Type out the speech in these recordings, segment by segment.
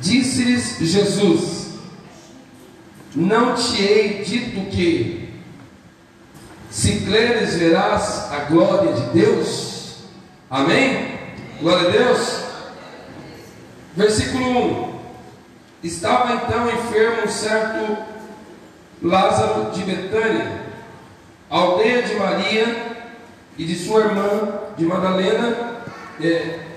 Disse-lhes Jesus: Não te hei dito que, se creres, verás a glória de Deus? Amém? Glória a Deus. Versículo 1: Estava então enfermo um certo Lázaro de Betânia, aldeia de Maria e de sua irmã de Madalena, é,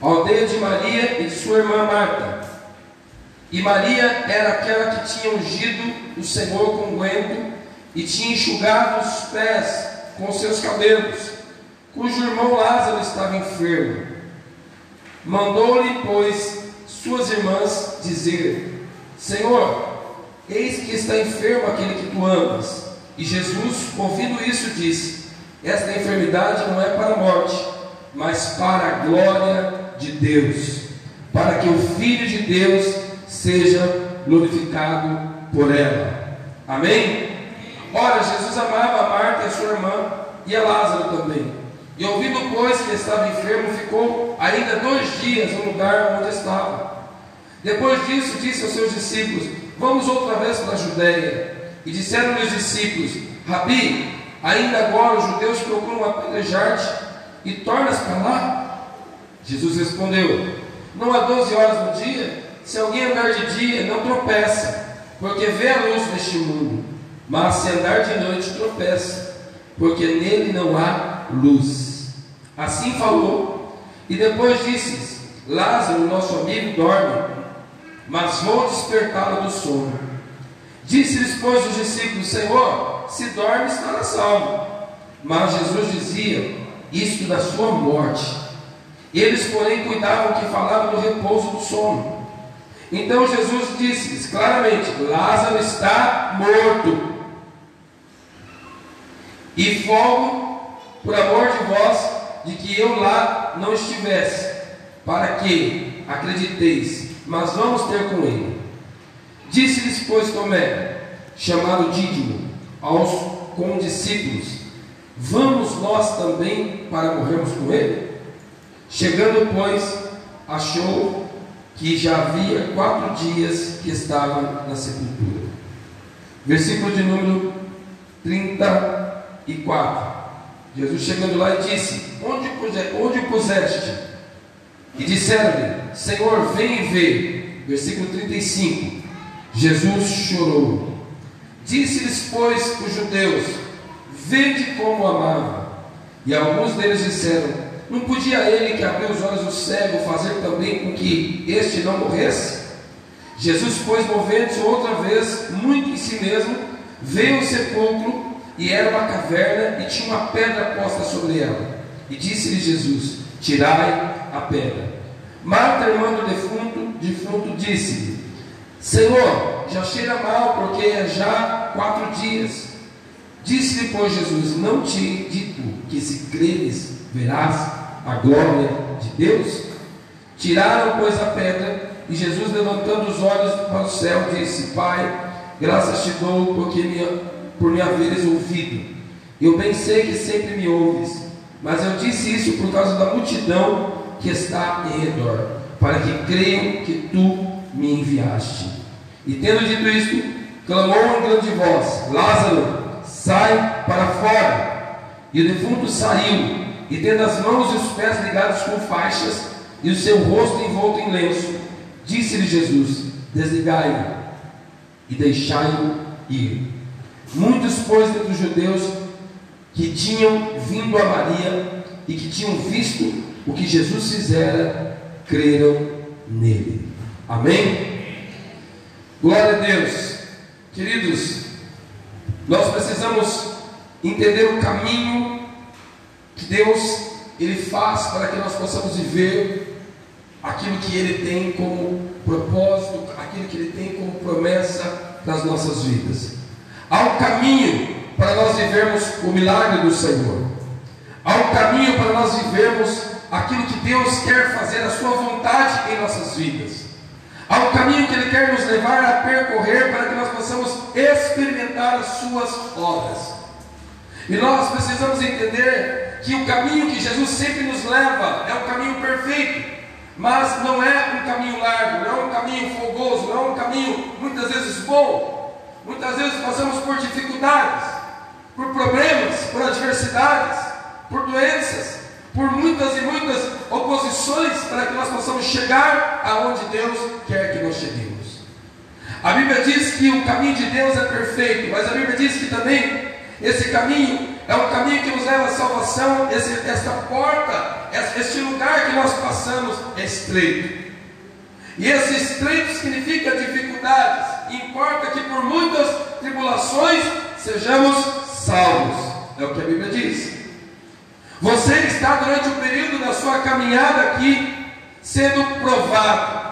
aldeia de Maria e de sua irmã Marta. E Maria era aquela que tinha ungido o Senhor com guento e tinha enxugado os pés com seus cabelos, cujo irmão Lázaro estava enfermo. Mandou-lhe, pois, suas irmãs dizer: Senhor, eis que está enfermo aquele que tu amas. E Jesus, ouvindo isso, disse: Esta enfermidade não é para a morte, mas para a glória de Deus, para que o Filho de Deus seja glorificado por ela. Amém? Ora, Jesus amava Marta a sua irmã e a Lázaro também. E ouvindo, pois, que estava enfermo, ficou ainda dois dias no lugar onde estava. Depois disso, disse aos seus discípulos: Vamos outra vez para a Judéia. E disseram-lhe os discípulos: Rabi, ainda agora os judeus procuram apedrejar-te e tornas para lá? Jesus respondeu: Não há doze horas no dia? Se alguém andar de dia, não tropeça, porque vê a luz deste mundo. Mas se andar de noite, tropeça, porque nele não há luz. Assim falou, e depois disse: Lázaro, nosso amigo, dorme, mas vou despertá-lo do sono. Disse-lhes, pois, os discípulos: Senhor, se dorme, estará salvo. Mas Jesus dizia: Isto da sua morte. Eles, porém, cuidavam que falava do repouso do sono. Então Jesus disse-lhes claramente: Lázaro está morto. E folgo por amor de vós de que eu lá não estivesse, para que acrediteis, mas vamos ter com ele. Disse-lhes, pois, Tomé, chamado Dídimo, aos condiscípulos: Vamos nós também para morrermos com ele? Chegando, pois, achou que já havia quatro dias que estava na sepultura. Versículo de número 34. Jesus chegando lá e disse: Onde, onde puseste? E disseram-lhe: Senhor, vem e vê. Versículo 35. Jesus chorou. Disse-lhes, pois, os judeus: Vede como amava. E alguns deles disseram: Não podia ele que abriu os olhos do cego fazer também com que este não morresse? Jesus, pois, movendo-se outra vez, muito em si mesmo, veio ao sepulcro e era uma caverna e tinha uma pedra posta sobre ela. E disse-lhe Jesus: Tirai a pedra. Marta, irmã do defunto, defunto disse-lhe: Senhor, já cheira mal, porque é já quatro dias. Disse-lhe, pois, Jesus: Não te dito que se creres, verás a glória de Deus? Tiraram, pois, a pedra, e Jesus, levantando os olhos para o céu, disse: Pai, graças te dou porque me, por me haveres ouvido. Eu bem sei que sempre me ouves, mas eu disse isso por causa da multidão que está em redor, para que creiam que tu me enviaste. E tendo dito isto, clamou em grande voz: Lázaro, sai para fora. E o defunto saiu, e tendo as mãos e os pés ligados com faixas, e o seu rosto envolto em lenço, disse-lhe Jesus: Desligai-o e deixai-o ir. Muitos, pois, dentre os judeus que tinham vindo a Maria e que tinham visto o que Jesus fizera, creram nele. Amém? Glória a Deus. Queridos, nós precisamos entender o caminho Deus ele faz para que nós possamos viver aquilo que ele tem como propósito, aquilo que ele tem como promessa nas nossas vidas. Há um caminho para nós vivermos o milagre do Senhor. Há um caminho para nós vivermos aquilo que Deus quer fazer, a sua vontade em nossas vidas. Há um caminho que Ele quer nos levar a percorrer para que nós possamos experimentar as suas obras. E nós precisamos entender que o caminho que Jesus sempre nos leva é o caminho perfeito. mas não é um caminho largo, não é um caminho fogoso, não é um caminho muitas vezes bom. Muitas vezes passamos por dificuldades, por problemas, por adversidades, por doenças, por muitas e muitas oposições para que nós possamos chegar aonde Deus quer que nós cheguemos. A Bíblia diz que o caminho de Deus é perfeito, mas a Bíblia diz que também esse caminho é um caminho que nos leva à salvação, esse, esta porta, este lugar que nós passamos é estreito. E esse estreito significa dificuldades, importa que por muitas tribulações sejamos salvos, é o que a Bíblia diz. Você está durante o período da sua caminhada aqui sendo provado.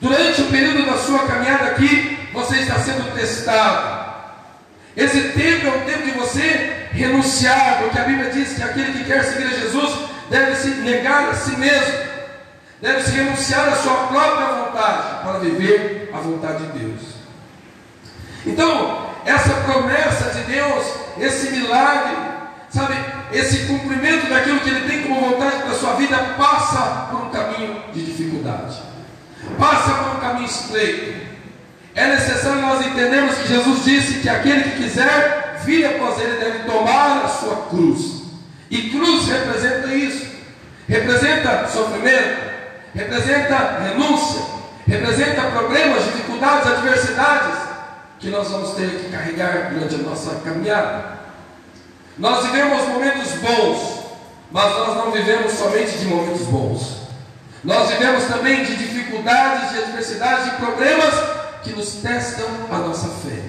Durante o período da sua caminhada aqui, você está sendo testado. Esse tempo é um tempo de você renunciar, porque a Bíblia diz que aquele que quer seguir a Jesus deve se negar a si mesmo, deve se renunciar à sua própria vontade para viver a vontade de Deus. Então, essa promessa de Deus, esse milagre, sabe, esse cumprimento daquilo que Ele tem como vontade para a sua vida, passa por um caminho de dificuldade passa por um caminho estreito. É necessário nós entendermos que Jesus disse que aquele que quiser vir após ele deve tomar a sua cruz. E cruz representa isso. Representa sofrimento, representa renúncia, representa problemas, dificuldades, adversidades que nós vamos ter que carregar durante a nossa caminhada. Nós vivemos momentos bons, mas nós não vivemos somente de momentos bons. Nós vivemos também de dificuldades, de adversidades, de problemas que nos testam a nossa fé,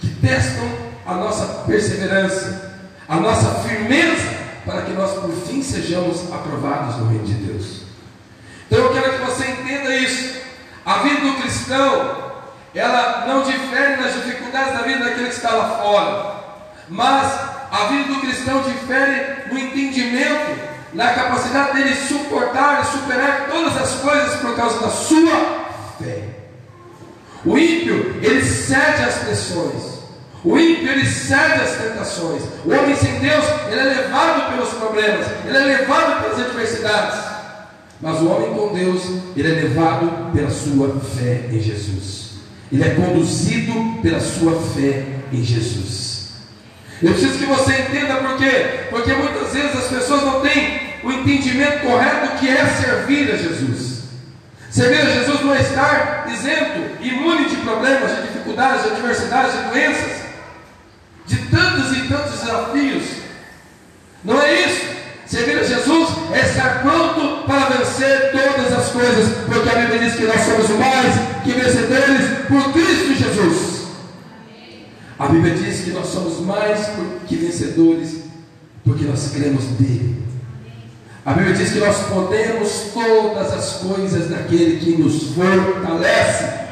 que testam a nossa perseverança, a nossa firmeza, para que nós por fim sejamos aprovados no reino de Deus. Então eu quero que você entenda isso. A vida do cristão, ela não difere nas dificuldades da vida daquele que está lá fora, mas a vida do cristão difere no entendimento na capacidade dele suportar e superar todas as coisas por causa da sua fé. O ímpio, ele cede às pressões. O ímpio, ele cede às tentações. O homem sem Deus, ele é levado pelos problemas, ele é levado pelas adversidades. Mas o homem com Deus, ele é levado pela sua fé em Jesus. Ele é conduzido pela sua fé em Jesus. Eu preciso que você entenda por quê? Porque muitas vezes as pessoas não têm o entendimento correto do que é servir a Jesus. Servir a Jesus não é estar isento, imune de problemas, de dificuldades, de adversidades, de doenças, de tantos e tantos desafios. Não é isso. Servir a Jesus é estar pronto para vencer todas as coisas, porque a Bíblia diz que nós somos mais que vencedores por Cristo Jesus. A Bíblia diz que nós somos mais que vencedores porque nós cremos nele. A Bíblia diz que nós podemos todas as coisas daquele que nos fortalece.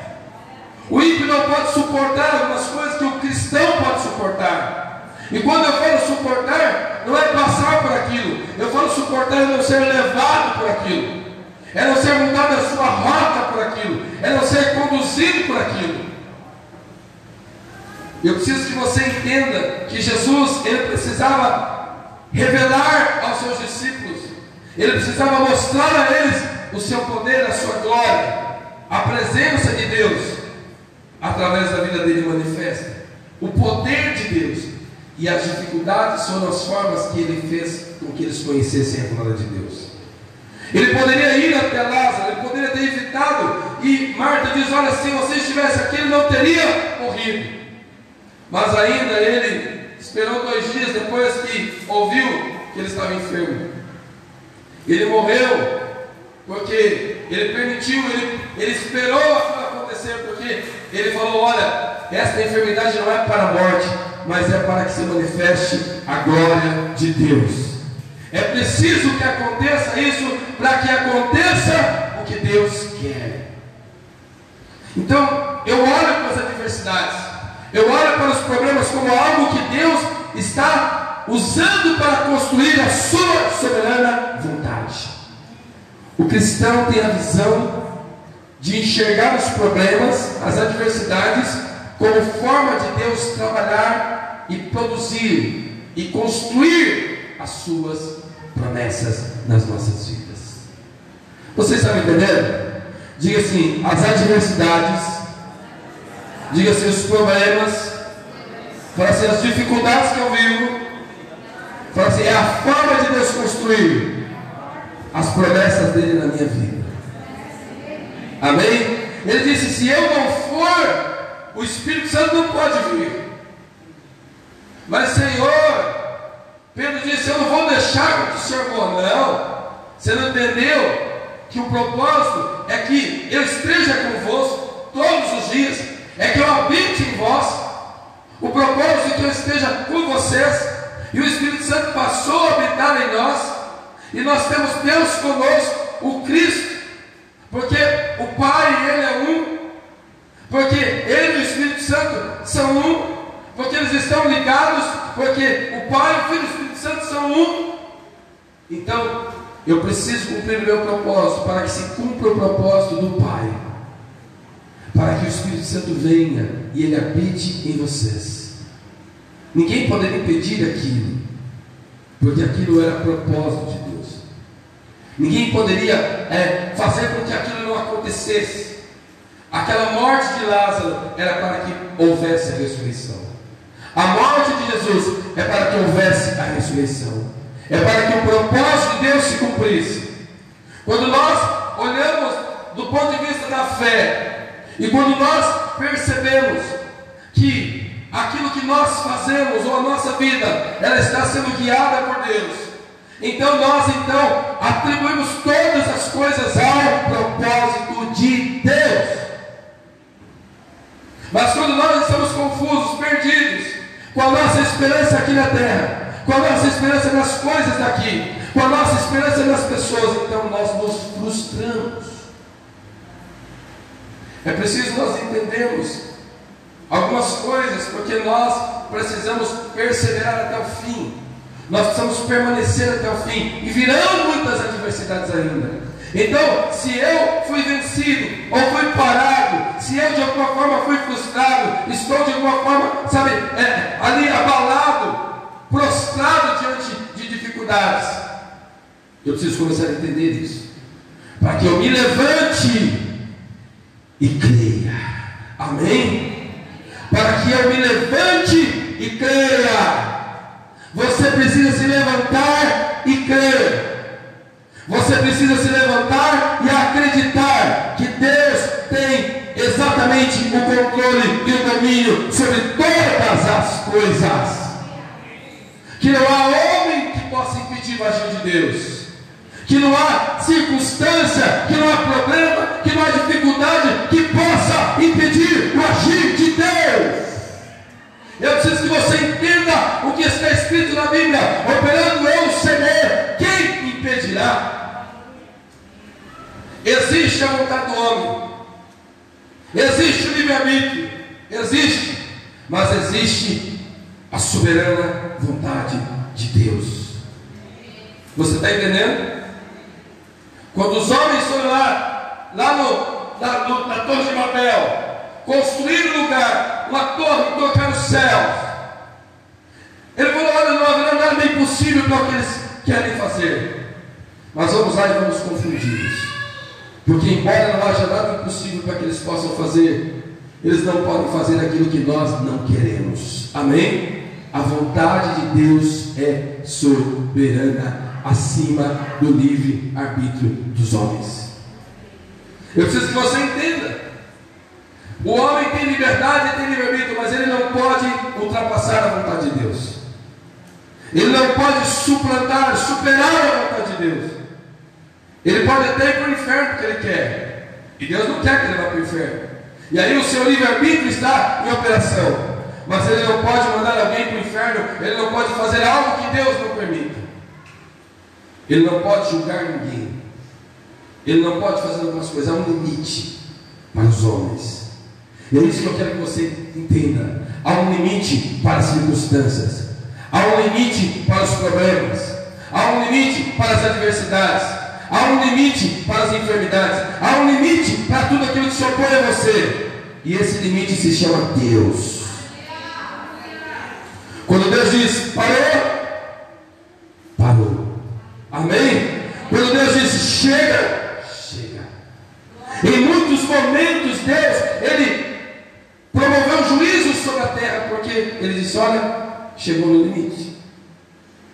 O ímpio não pode suportar algumas coisas que o cristão pode suportar. E quando eu falo suportar, não é passar por aquilo. Eu falo suportar é não ser levado por aquilo. É não ser mudado a sua rota por aquilo. É não ser conduzido por aquilo. Eu preciso que você entenda que Jesus ele precisava revelar aos seus discípulos, ele precisava mostrar a eles o seu poder, a sua glória, a presença de Deus através da vida dele manifesta, o poder de Deus e as dificuldades foram as formas que ele fez com que eles conhecessem a glória de Deus. Ele poderia ir até Lázaro, ele poderia ter evitado, e Marta diz: Olha, se você estivesse aqui, ele não teria morrido. Mas ainda ele esperou dois dias depois que ouviu que ele estava enfermo. Ele morreu porque ele permitiu, ele, ele esperou aquilo acontecer, porque ele falou: Olha, esta enfermidade não é para a morte, mas é para que se manifeste a glória de Deus. É preciso que aconteça isso para que aconteça o que Deus quer. Então, eu olho para as adversidades. Eu olho para os problemas como algo que Deus está usando para construir a sua soberana vontade. O cristão tem a visão de enxergar os problemas, as adversidades, como forma de Deus trabalhar e produzir e construir as suas promessas nas nossas vidas. Você está me entendendo? Diga assim: as adversidades, diga assim: os problemas, fala assim: as dificuldades que eu vivo, fala assim: é a forma de Deus construir as promessas dele na minha vida. Amém? Ele disse: se eu não for, o Espírito Santo não pode vir. Mas, Senhor, Pedro disse: Eu não vou deixar que o Senhor for, não. Você não entendeu que o propósito é que eu esteja convosco todos os dias, é que eu habite em vós. O propósito é que eu esteja com vocês. E o Espírito Santo passou a habitar em nós. E nós temos Deus conosco, o Cristo. Porque o Pai, Ele é um. Porque Ele e o Espírito Santo são um. Porque eles estão ligados. Porque o Pai, o Filho e o Espírito Santo são um. Então, eu preciso cumprir o meu propósito para que se cumpra o propósito do Pai. Para que o Espírito Santo venha e ele habite em vocês. Ninguém poderia impedir aquilo, porque aquilo era propósito de. Ninguém poderia é, fazer com que aquilo não acontecesse. Aquela morte de Lázaro era para que houvesse a ressurreição. A morte de Jesus é para que houvesse a ressurreição. É para que o propósito de Deus se cumprisse. Quando nós olhamos do ponto de vista da fé, e quando nós percebemos que aquilo que nós fazemos, ou a nossa vida, ela está sendo guiada por Deus, então nós então atribuímos todas as coisas ao propósito de Deus. Mas quando nós estamos confusos, perdidos, com a nossa esperança aqui na terra, com a nossa esperança nas coisas daqui, com a nossa esperança nas pessoas, então nós nos frustramos. É preciso nós entendermos algumas coisas, porque nós precisamos perseverar até o fim. Nós precisamos permanecer até o fim. E virão muitas adversidades ainda. Então, se eu fui vencido ou fui parado, se eu de alguma forma fui frustrado, estou de alguma forma, sabe, é, ali abalado, prostrado diante de dificuldades, eu preciso começar a entender isso, para que eu me levante e creia. Amém? Para que eu me levante e creia. Você precisa se levantar e crer. Você precisa se levantar e acreditar que Deus tem exatamente o controle e o domínio sobre todas as coisas. Que não há homem que possa impedir o agir de Deus. Que não há circunstância, que não há problema, que não há dificuldade que possa impedir o agir. Eu preciso que você entenda o que está escrito na Bíblia: operando eu, Senhor, quem impedirá? Existe a vontade do homem, existe o livre-arbítrio, existe, mas existe a soberana vontade de Deus. Você está entendendo? Quando os homens foram lá, lá no, na, no, na Torre de Babel, construir um lugar, uma torre que tocar nos céus. Ele falou: olha, não haverá nada impossível para o que eles querem fazer. Mas vamos lá e vamos confundi-los. Porque, embora não haja nada impossível para que eles possam fazer, eles não podem fazer aquilo que nós não queremos. Amém? A vontade de Deus é soberana acima do livre arbítrio dos homens. Eu preciso que você entenda. O homem tem liberdade e tem livre-arbítrio, mas ele não pode ultrapassar a vontade de Deus. Ele não pode suplantar, superar a vontade de Deus. Ele pode até ir para o inferno porque ele quer. E Deus não quer que ele vá para o inferno. E aí o seu livre-arbítrio está em operação. Mas ele não pode mandar alguém para o inferno, ele não pode fazer algo que Deus não permita. Ele não pode julgar ninguém. Ele não pode fazer algumas coisas. Há um limite para os homens. É isso que eu quero que você entenda. Há um limite para as circunstâncias. Há um limite para os problemas. Há um limite para as adversidades. Há um limite para as enfermidades. Há um limite para tudo aquilo que se opõe a você. E esse limite se chama Deus. Quando Deus diz parou, parou. Amém? Quando Deus diz chega, momentos, Deus, Ele promoveu juízo sobre a terra, porque Ele disse: Olha, chegou no limite.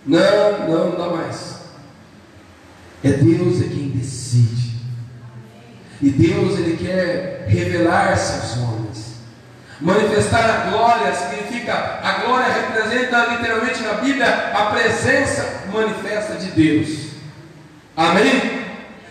Não, não, não dá mais. É Deus é quem decide. E Deus ele quer revelar-se aos homens. Manifestar a glória significa, a glória representa literalmente na Bíblia a presença manifesta de Deus. Amém?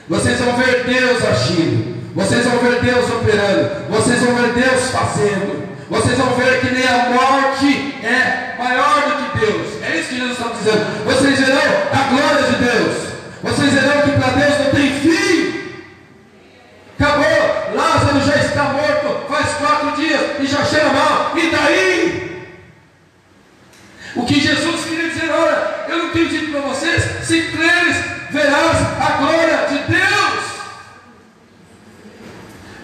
Vocês vão ver Deus agindo. Vocês vão ver Deus operando. Vocês vão ver Deus fazendo. Vocês vão ver que nem a morte é maior do que Deus. É isso que Jesus está dizendo. Vocês verão a glória de Deus. Vocês verão que para Deus não tem fim. Acabou. Lázaro já está morto faz quatro dias e já cheira mal. E daí? O que Jesus queria dizer, olha, eu não tenho dito para vocês, se creres, verás a glória de Deus.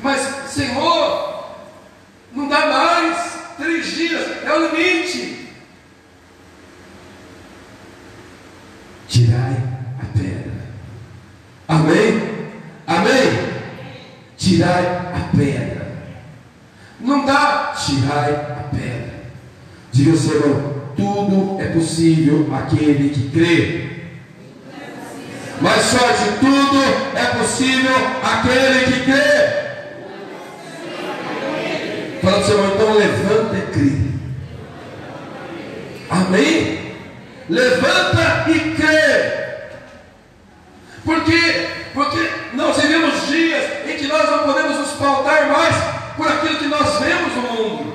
Mas, Senhor, não dá mais. Três dias é o limite. Tirai a pedra. Amém? Amém? Tirai a pedra. Não dá, tirai a pedra. Diga ao Senhor, tudo é possível aquele que crê. Mais forte, tudo é possível aquele que crê. Fala para o Senhor, então e crê. Amém? Levanta e crê. Por quê? Porque nós vivemos dias em que nós não podemos nos pautar mais por aquilo que nós vemos no mundo.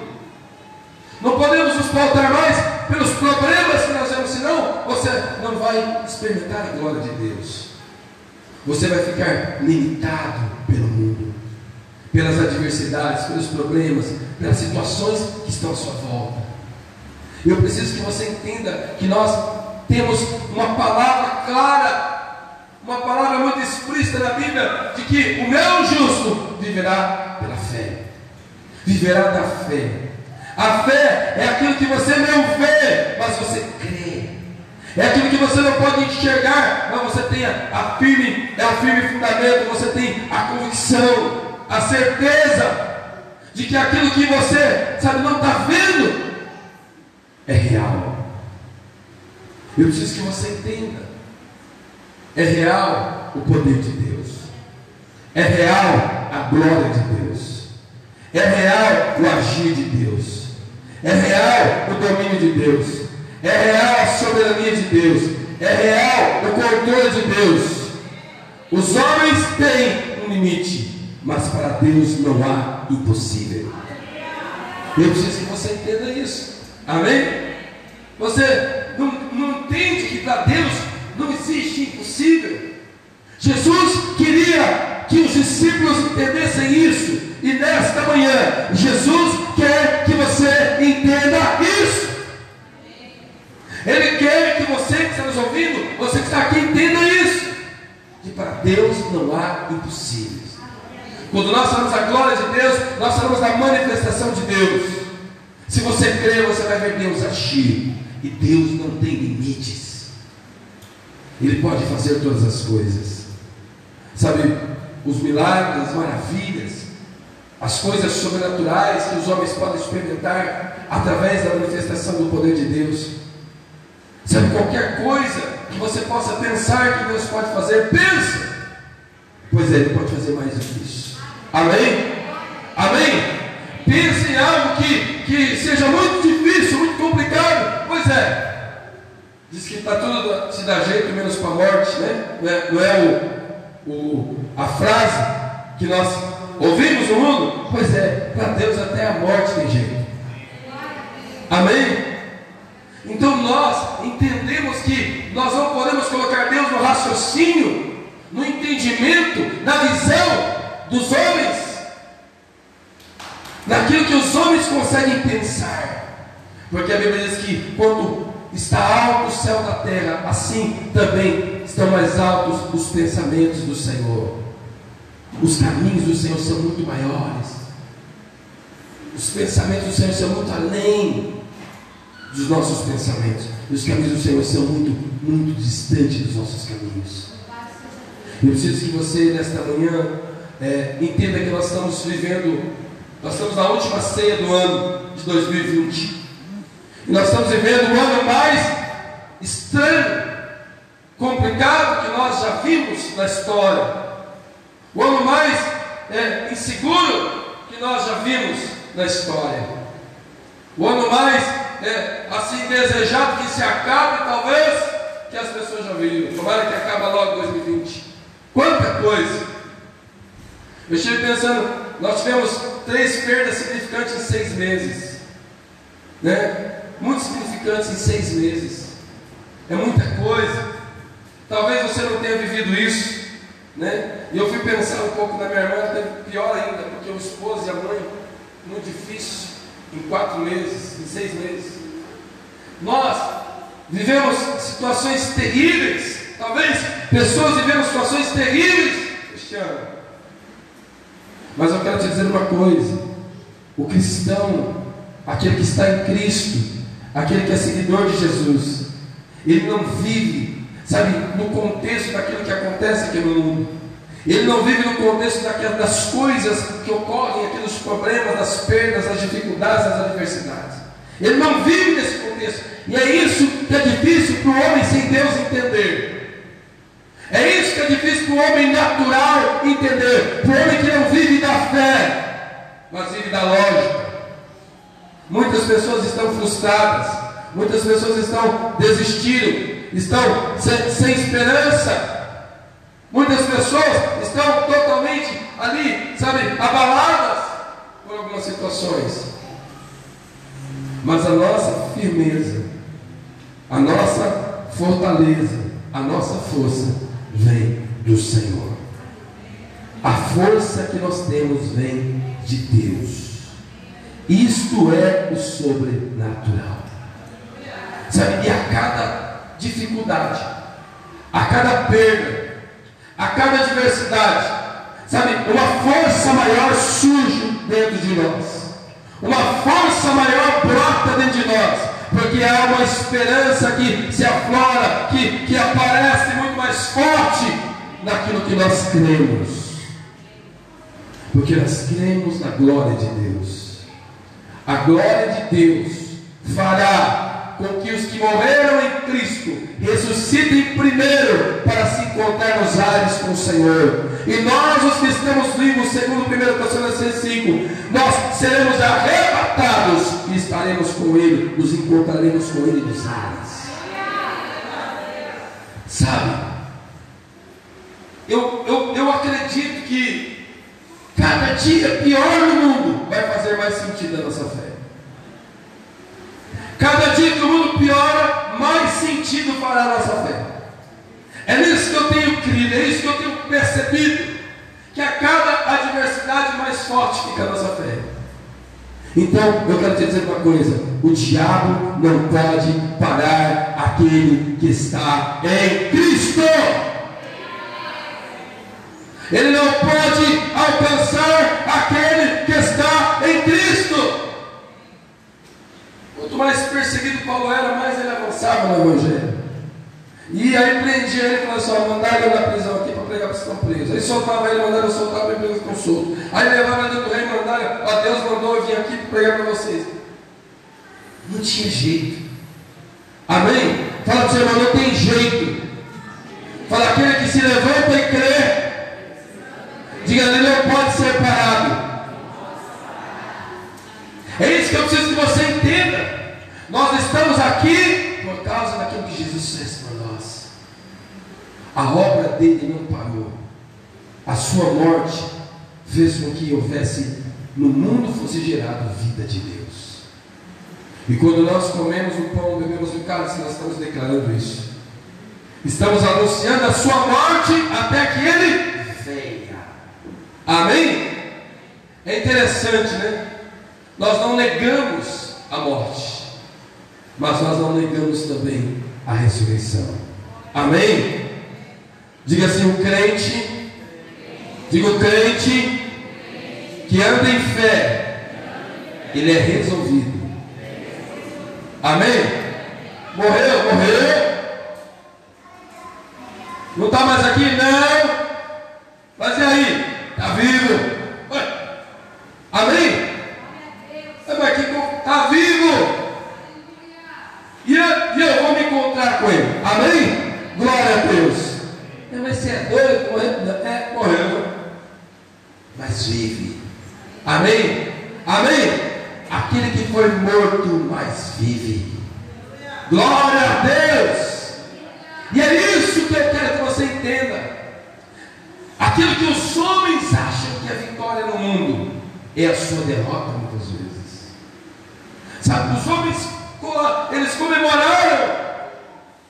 Não podemos nos pautar mais pelos problemas que nós vemos, senão você não vai experimentar a glória de Deus. Você vai ficar limitado pelo mundo, pelas adversidades, pelos problemas, pelas situações que estão à sua volta. Eu preciso que você entenda que nós temos uma palavra clara, uma palavra muito explícita na Bíblia, de que o meu justo viverá pela fé. Viverá da fé. A fé é aquilo que você não vê, mas você crê. É aquilo que você não pode enxergar, mas você tem a firme, é a firme fundamento, você tem a convicção, a certeza de que aquilo que você, sabe, não está vendo é real. Eu preciso que você entenda. É real o poder de Deus. É real a glória de Deus. É real o agir de Deus. É real o domínio de Deus. É real a soberania de Deus. É real o controle de Deus. Os homens têm um limite, mas para Deus não há impossível. Eu preciso que você entenda isso. Amém? Você não, não entende que para Deus não existe impossível. Jesus queria que os discípulos entendessem isso. E nesta manhã, Jesus quer que você entenda isso. Ele quer que você que está nos ouvindo, você que está aqui, entenda isso. Que para Deus não há impossíveis. Quando nós falamos da glória de Deus, nós falamos da manifestação de Deus. Se você crer, você vai ver Deus agir. E Deus não tem limites. Ele pode fazer todas as coisas. Sabe, os milagres, as maravilhas, as coisas sobrenaturais que os homens podem experimentar através da manifestação do poder de Deus. Sabe, qualquer coisa que você possa pensar que Deus pode fazer, pensa. Pois é, Ele pode fazer mais do que isso. Amém? Amém? Pense em algo que, que seja muito difícil, muito complicado. Pois é. Diz que está tudo se dá jeito menos para a morte, né? Não é, não é o, o, a frase que nós ouvimos no mundo? Pois é, para Deus até a morte tem jeito. Amém? Nós entendemos que nós não podemos colocar Deus no raciocínio, no entendimento, na visão dos homens, naquilo que os homens conseguem pensar. Porque a Bíblia diz que quando está alto o céu da terra, assim também estão mais altos os pensamentos do Senhor. Os caminhos do Senhor são muito maiores. Os pensamentos do Senhor são muito além dos nossos pensamentos. E os caminhos do Senhor são muito, muito distantes dos nossos caminhos. Eu preciso que você, nesta manhã, é, entenda que nós estamos vivendo, nós estamos na última ceia do ano de 2020. E nós estamos vivendo o ano mais estranho, complicado que nós já vimos na história. O ano mais é, inseguro que nós já vimos na história. O ano mais é, assim desejado que se acabe, talvez, que as pessoas já viram. Tomara que acabe logo 2020. Quanta coisa! Eu estive pensando, nós tivemos três perdas significantes em seis meses. Né? Muito significantes em seis meses. É muita coisa. Talvez você não tenha vivido isso. Né? E eu fui pensar um pouco na minha irmã, teve pior ainda, porque o esposo e a mãe, muito difícil, em quatro meses, em seis meses. Nós vivemos situações terríveis, talvez pessoas vivendo situações terríveis este ano. Mas eu quero te dizer uma coisa: o cristão, aquele que está em Cristo, aquele que é seguidor de Jesus, ele não vive sabe, no contexto daquilo que acontece aqui no mundo. Ele não vive no contexto das coisas que ocorrem aqui, dos problemas, das perdas, das dificuldades, das adversidades. Ele não vive nesse contexto. E é isso que é difícil para o homem sem Deus entender. É isso que é difícil para o homem natural entender. Para o homem que não vive da fé, mas vive da lógica. Muitas pessoas estão frustradas. Muitas pessoas estão desistindo estão sem, sem esperança. Muitas pessoas estão totalmente ali, sabe, abaladas por algumas situações. Mas a nossa firmeza, a nossa fortaleza, a nossa força vem do Senhor. A força que nós temos vem de Deus. Isto é o sobrenatural. Sabe, e a cada dificuldade, a cada perda, a cada adversidade, sabe, uma força maior surge dentro de nós. Uma força maior brota dentro de nós, porque há uma esperança que se aflora, que, que aparece muito mais forte naquilo que nós cremos. Porque nós cremos na glória de Deus. A glória de Deus fará com que os que morreram em Cristo ressuscitem primeiro para se encontrar nos ares com o Senhor. E nós, os que estamos vivos, segundo 1 Tessalonicenses 5, nós seremos arrebatados e estaremos com Ele, nos encontraremos com Ele nos ares. Sabe? Eu, eu, eu acredito que cada dia pior no mundo vai fazer mais sentido a nossa fé. Cada dia que o mundo piora, mais sentido fará a nossa fé. É nisso que eu tenho crido, é isso que eu tenho percebido. Que a cada adversidade mais forte fica a nossa fé. Então, eu quero te dizer uma coisa: o diabo não pode parar aquele que está em Cristo. Ele não pode alcançar aquele que está em Cristo. Quanto mais perseguido Paulo era, mais ele avançava no Evangelho. E aí prendia ele e falava assim: mandar ele na prisão aqui para pregar para os presos. Aí soltava ele, mandava soltar para presos que estão soltos. Aí levava dentro do rei mandava: ó, Deus mandou eu vir aqui para pregar para vocês. Não tinha jeito. Amém? Fala para o seu irmão: não tem jeito. Fala aquele que se levanta e crê. Diga, ele não pode ser parado. É isso que eu preciso que você entenda. Nós estamos aqui por causa daquilo que Jesus fez por nós. A obra dele não parou. A sua morte fez com que houvesse no mundo fosse gerada a vida de Deus. E quando nós comemos o pão, bebemos o cálice, nós estamos declarando isso. Estamos anunciando a sua morte até que ele venha. Amém? É interessante, né? Nós não negamos a morte mas nós não negamos também a ressurreição. Amém? Diga assim: o crente, diga o crente que anda em fé, ele é resolvido. Amém? Morreu, morreu. Não está mais aqui? Não. Mas e aí? Está vivo? mais vive. Amém? Amém? Aquele que foi morto mais vive. Glória a Deus! E é isso que eu quero que você entenda. Aquilo que os homens acham que é vitória no mundo é a sua derrota muitas vezes. Sabe, os homens eles comemoraram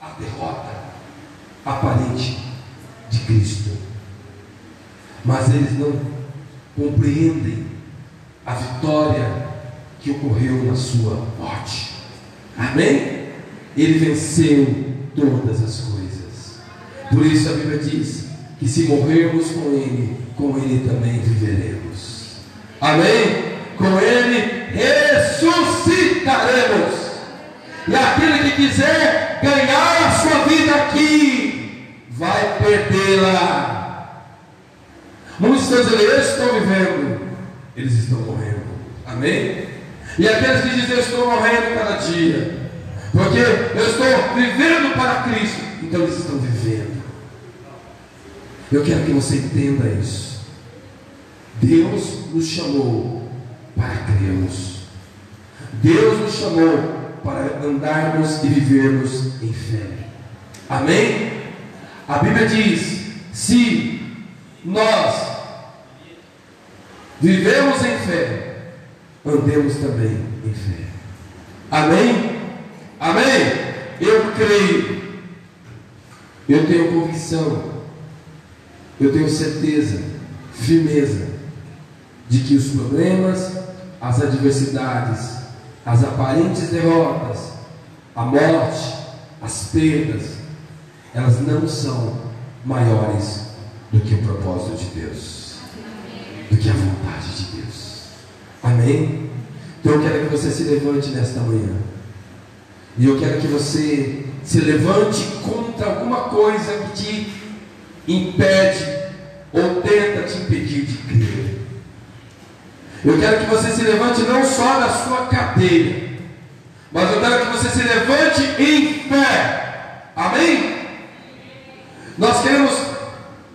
a derrota aparente de Cristo. Mas eles não compreendem a vitória que ocorreu na sua morte. Amém? Ele venceu todas as coisas. Por isso a Bíblia diz que se morrermos com Ele, com Ele também viveremos. Amém? Com Ele ressuscitaremos. E aquele que quiser ganhar a sua vida aqui, vai perdê-la. Muitos estão eu estou vivendo, eles estão morrendo. Amém? E aqueles que dizem, eu estou morrendo cada dia, porque eu estou vivendo para Cristo, então eles estão vivendo. Eu quero que você entenda isso. Deus nos chamou para crermos. Deus nos chamou para andarmos e vivermos em fé. Amém? A Bíblia diz: se nós vivemos em fé, andemos também em fé. Amém? Amém? Eu creio, eu tenho convicção, eu tenho certeza, firmeza, de que os problemas, as adversidades, as aparentes derrotas, a morte, as perdas, elas não são maiores do que o propósito de Deus, do que a vontade de Deus. Amém? Então eu quero que você se levante nesta manhã. E eu quero que você se levante contra alguma coisa que te impede ou tenta te impedir de crer. Eu quero que você se levante não só da sua cadeira, mas eu quero que você se levante em fé. Amém? Nós queremos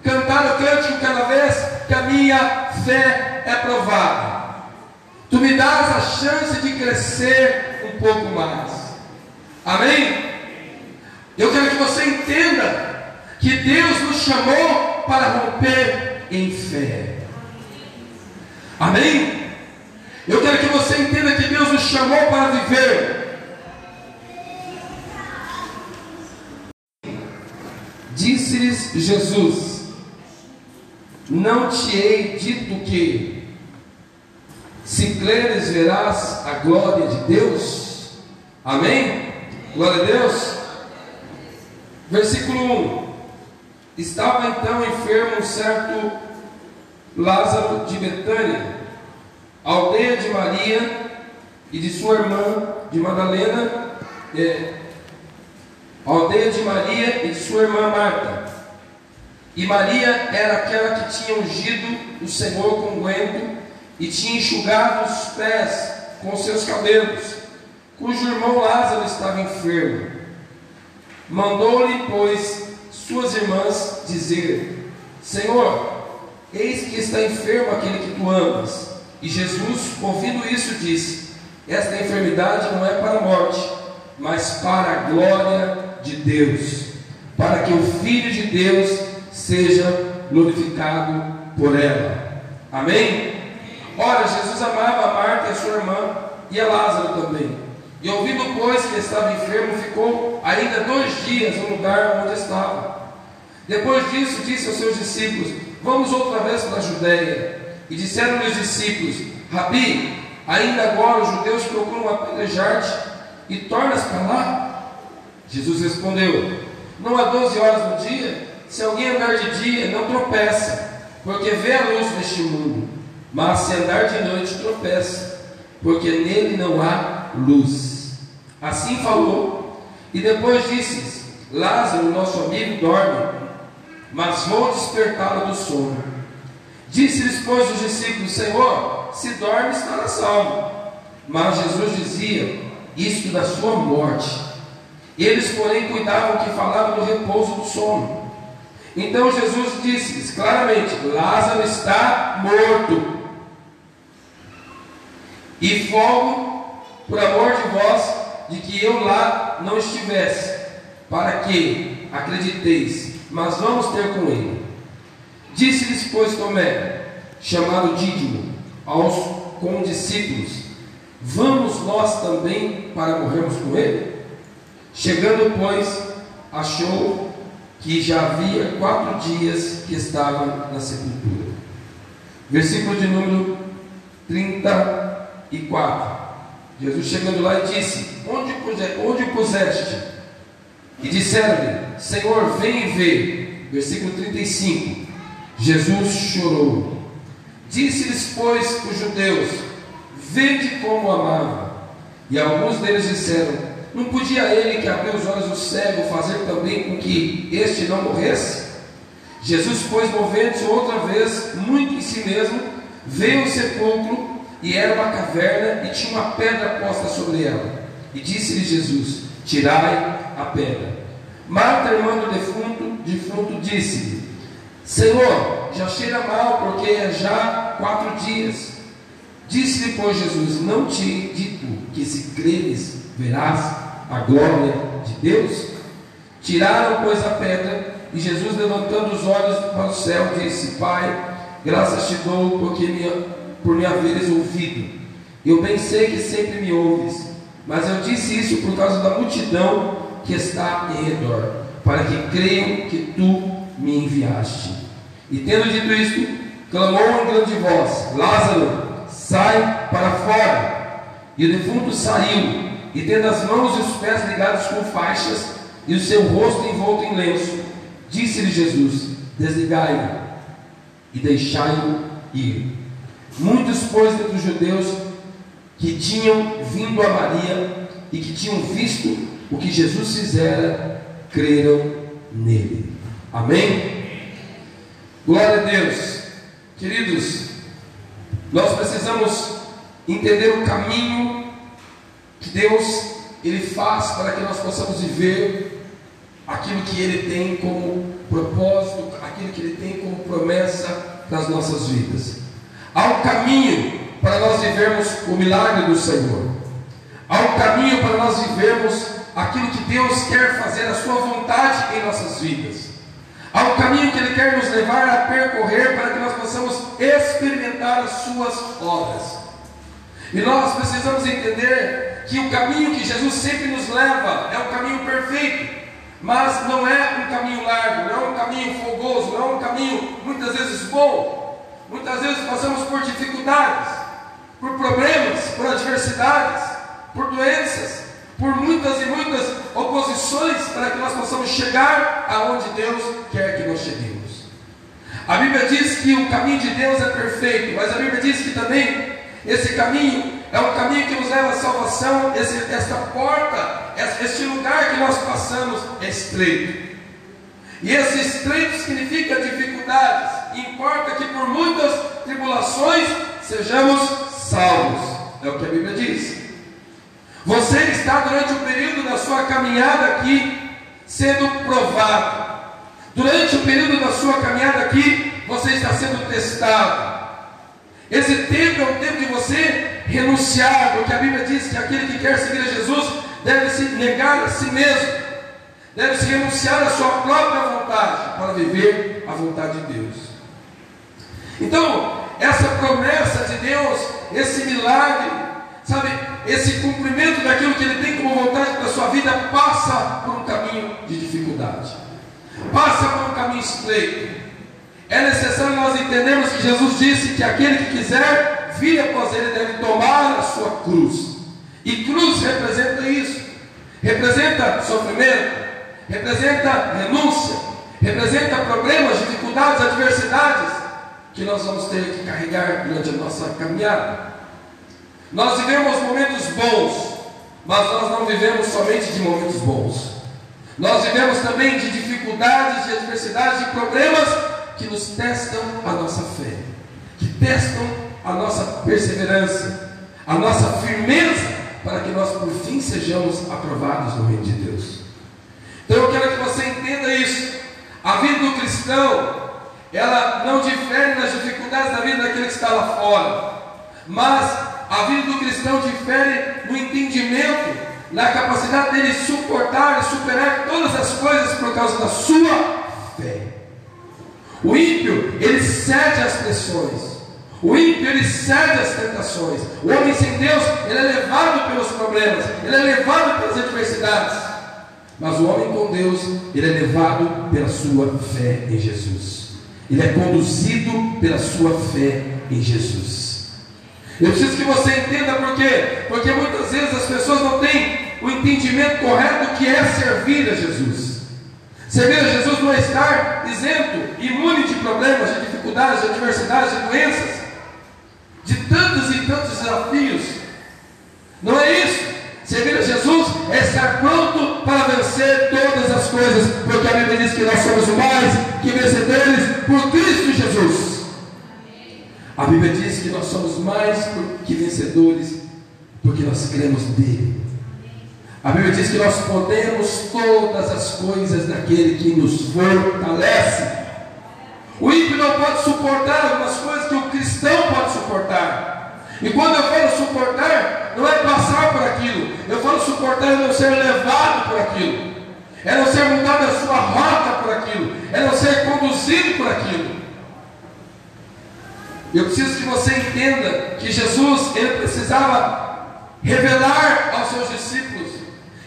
cantar o cântico cada vez que a minha fé é provada. Tu me dás a chance de crescer um pouco mais. Amém? Eu quero que você entenda que Deus nos chamou para romper em fé. Amém? Eu quero que você entenda que Deus nos chamou para viver. Disse-lhes Jesus: Não te hei dito que, se creres, verás a glória de Deus? Amém? Glória a Deus. Versículo 1: Estava então enfermo um certo Lázaro de Betânia, aldeia de Maria e de sua irmã de Madalena, é, aldeia de Maria e de sua irmã Marta. E Maria era aquela que tinha ungido o Senhor com guento e tinha enxugado os pés com seus cabelos, cujo irmão Lázaro estava enfermo. Mandou-lhe, pois, suas irmãs dizer: Senhor, Eis que está enfermo aquele que tu amas. E Jesus, ouvindo isso, disse: Esta enfermidade não é para a morte, mas para a glória de Deus, para que o Filho de Deus seja glorificado por ela. Amém? Ora, Jesus amava a Marta e a sua irmã, e a Lázaro também. E ouvindo, pois, que estava enfermo, ficou ainda dois dias no lugar onde estava. Depois disso, disse aos seus discípulos: Vamos outra vez para a Judéia. E disseram-lhe os discípulos: Rabi, ainda agora os judeus procuram apedrejar-te e tornas para lá? Jesus respondeu: Não há doze horas no dia? Se alguém andar de dia, não tropeça, porque vê a luz deste mundo. Mas se andar de noite, tropeça, porque nele não há luz. Assim falou, e depois disse: Lázaro, nosso amigo, dorme mas vou despertá-lo do sono. Disse-lhes, pois, os discípulos: Senhor, se dorme, estará salvo. Mas Jesus dizia isto da sua morte. Eles, porém, cuidavam que falava do repouso do sono. Então Jesus disse claramente: Lázaro está morto. E folgo por amor de vós de que eu lá não estivesse, para que acrediteis, mas vamos ter com ele. Disse-lhes, pois, Tomé, chamado Dídimo, aos condiscípulos: Vamos nós também para morrermos com ele? Chegando, pois, achou que já havia quatro dias que estava na sepultura. Versículo de número 34. Jesus chegando lá e disse: Onde, onde puseste? E disseram-lhe: Senhor, vem e vê. Versículo 35. Jesus chorou. Disse-lhes, pois, os judeus: Vede como amava. E alguns deles disseram: Não podia ele que abriu os olhos do cego fazer também com que este não morresse? Jesus, pois, movendo-se outra vez, muito em si mesmo, veio ao sepulcro e era uma caverna e tinha uma pedra posta sobre ela. E disse-lhe Jesus: Tirai a pedra. Marta, irmã do defunto, defunto disse-lhe: Senhor, já cheira mal, porque é já quatro dias. Disse-lhe, pois, Jesus: Não te dito que se creres, verás a glória de Deus? Tiraram, pois, a pedra, e Jesus, levantando os olhos para o céu, disse: Pai, graças te dou, porque me por me haveres ouvido. Eu bem sei que sempre me ouves, mas eu disse isso por causa da multidão que está em redor, para que creiam que tu me enviaste. E tendo dito isto, clamou em grande voz: Lázaro, sai para fora. E o defunto saiu, e tendo as mãos e os pés ligados com faixas, e o seu rosto envolto em lenço, disse-lhe Jesus: Desligai-o e deixai-o ir. Muitos, pois, dos judeus que tinham vindo a Maria e que tinham visto o que Jesus fizera, creram nele. Amém? Glória a Deus. Queridos, nós precisamos entender o caminho que Deus ele faz para que nós possamos viver aquilo que ele tem como propósito, aquilo que ele tem como promessa das nossas vidas. Há um caminho para nós vivermos o milagre do Senhor. Há um caminho para nós vivermos aquilo que Deus quer fazer, a sua vontade em nossas vidas. Há um caminho que Ele quer nos levar a percorrer para que nós possamos experimentar as suas obras. E nós precisamos entender que o caminho que Jesus sempre nos leva é o caminho perfeito, mas não é um caminho largo, não é um caminho fogoso, não é um caminho muitas vezes bom, Muitas vezes passamos por dificuldades, por problemas, por adversidades, por doenças, por muitas e muitas oposições para que nós possamos chegar aonde Deus quer que nós cheguemos. A Bíblia diz que o caminho de Deus é perfeito, mas a Bíblia diz que também esse caminho é um caminho que nos leva à salvação, esse, esta porta, este lugar que nós passamos é estreito. E esse estreito significa dificuldades, importa que por muitas tribulações sejamos salvos. É o que a Bíblia diz. Você está durante o período da sua caminhada aqui sendo provado. Durante o período da sua caminhada aqui, você está sendo testado. Esse tempo é o tempo de você renunciar, porque a Bíblia diz que aquele que quer seguir a Jesus deve se negar a si mesmo, deve se renunciar à sua própria vontade para viver a vontade de Deus. Então, essa promessa de Deus, esse milagre, sabe, esse cumprimento daquilo que Ele tem como vontade para a sua vida, passa por um caminho de dificuldade, passa por um caminho estreito. É necessário nós entendermos que Jesus disse que aquele que quiser vir após Ele deve tomar a sua cruz, e cruz representa isso, representa sofrimento, representa renúncia, representa problemas, dificuldades, adversidades que nós vamos ter que carregar durante a nossa caminhada. Nós vivemos momentos bons, mas nós não vivemos somente de momentos bons. Nós vivemos também de dificuldades, de adversidades, de problemas que nos testam a nossa fé, que testam a nossa perseverança, a nossa firmeza, para que nós por fim sejamos aprovados no reino de Deus. Então eu quero que você entenda isso. A vida do cristão, ela não difere nas dificuldades da vida daquele que está lá fora, mas a vida do cristão difere no entendimento, na capacidade dele suportar e superar todas as coisas por causa da sua fé. O ímpio, ele cede às pressões. O ímpio, ele cede às tentações. O homem sem Deus, ele é levado pelos problemas, ele é levado pelas adversidades. Mas o homem com Deus, ele é levado pela sua fé em Jesus. Ele é conduzido pela sua fé em Jesus. Eu preciso que você entenda por quê? Porque muitas vezes as pessoas não têm o entendimento correto do que é servir a Jesus. Servir a Jesus não é estar isento, imune de problemas, de dificuldades, de adversidades, de doenças, de tantos e tantos desafios. Não é isso. Servir a Jesus é estar pronto para vencer todas as coisas, porque a Bíblia diz que nós somos mais que vencedores por Cristo Jesus. A Bíblia diz que nós somos mais que vencedores porque nós cremos nele. A Bíblia diz que nós podemos todas as coisas daquele que nos fortalece. O ímpio não pode suportar algumas coisas que o cristão pode suportar. E quando eu falo suportar, não é passar por aquilo. Eu falo suportar é não ser levado por aquilo. É não ser mudado a sua rota por aquilo. É não ser conduzido por aquilo. Eu preciso que você entenda que Jesus ele precisava revelar aos seus discípulos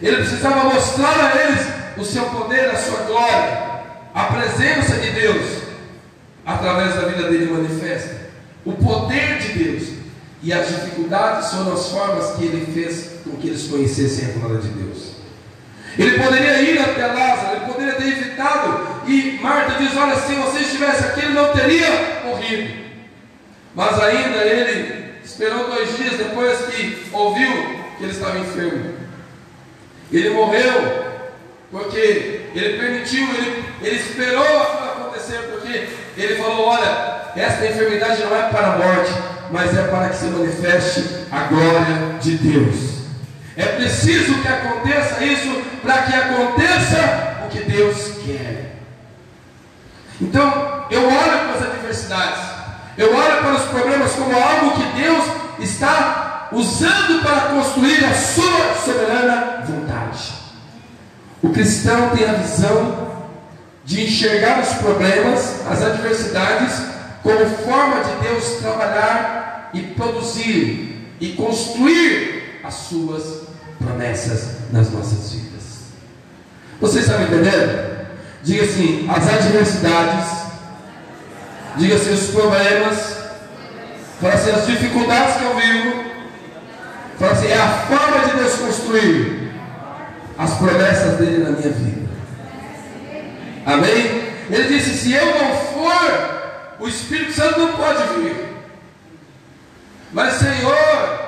ele precisava mostrar a eles o seu poder, a sua glória, a presença de Deus, através da vida dele manifesta. O poder de Deus. E as dificuldades foram as formas que ele fez com que eles conhecessem a glória de Deus. Ele poderia ir até Lázaro, ele poderia ter evitado. E Marta diz: Olha, se você estivesse aqui, ele não teria morrido. Mas ainda ele esperou dois dias depois que ouviu que ele estava enfermo. Ele morreu porque ele permitiu, ele, ele esperou aquilo acontecer, porque ele falou: Olha, esta enfermidade não é para a morte, mas é para que se manifeste a glória de Deus. É preciso que aconteça isso para que aconteça o que Deus quer. Então, eu olho para as adversidades, eu olho para os problemas como algo que Deus está usando para construir a sua soberana vontade. O cristão tem a visão de enxergar os problemas, as adversidades, como forma de Deus trabalhar e produzir e construir as suas promessas nas nossas vidas. Vocês estão entendendo? Diga assim: as adversidades, diga assim, os problemas, fala assim, as dificuldades que eu vivo, Fala assim, é a forma de Deus construir as promessas dele na minha vida. Amém? Ele disse: se eu não for, o Espírito Santo não pode vir. Mas Senhor,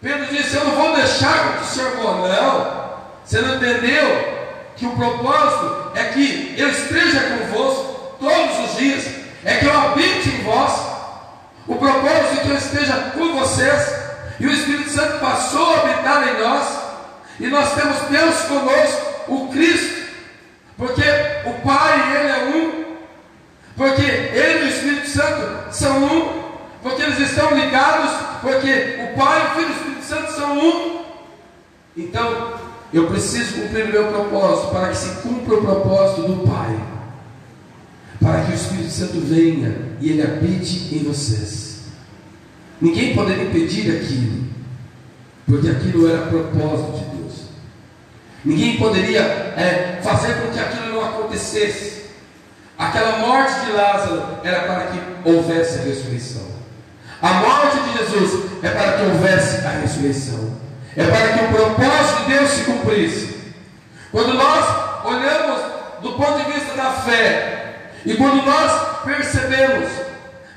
Pedro disse: Eu não vou deixar que o Senhor morra. Não. Você não entendeu que o propósito é que eu esteja convosco todos os dias, é que eu habite em vós. O propósito é que eu esteja com vocês e o Espírito Santo passou a habitar em nós, e nós temos Deus conosco, o Cristo, porque o Pai Ele é um, porque Ele e o Espírito Santo são um, porque eles estão ligados, porque o Pai, o Filho e o Espírito Santo são um. Então, eu preciso cumprir o meu propósito para que se cumpra o propósito do Pai, para que o Espírito Santo venha e ele habite em vocês. Ninguém poderia impedir aquilo, porque aquilo era propósito de Deus. Ninguém poderia é, fazer com que aquilo não acontecesse. Aquela morte de Lázaro era para que houvesse a ressurreição. A morte de Jesus é para que houvesse a ressurreição. É para que o propósito de Deus se cumprisse. Quando nós olhamos do ponto de vista da fé, e quando nós percebemos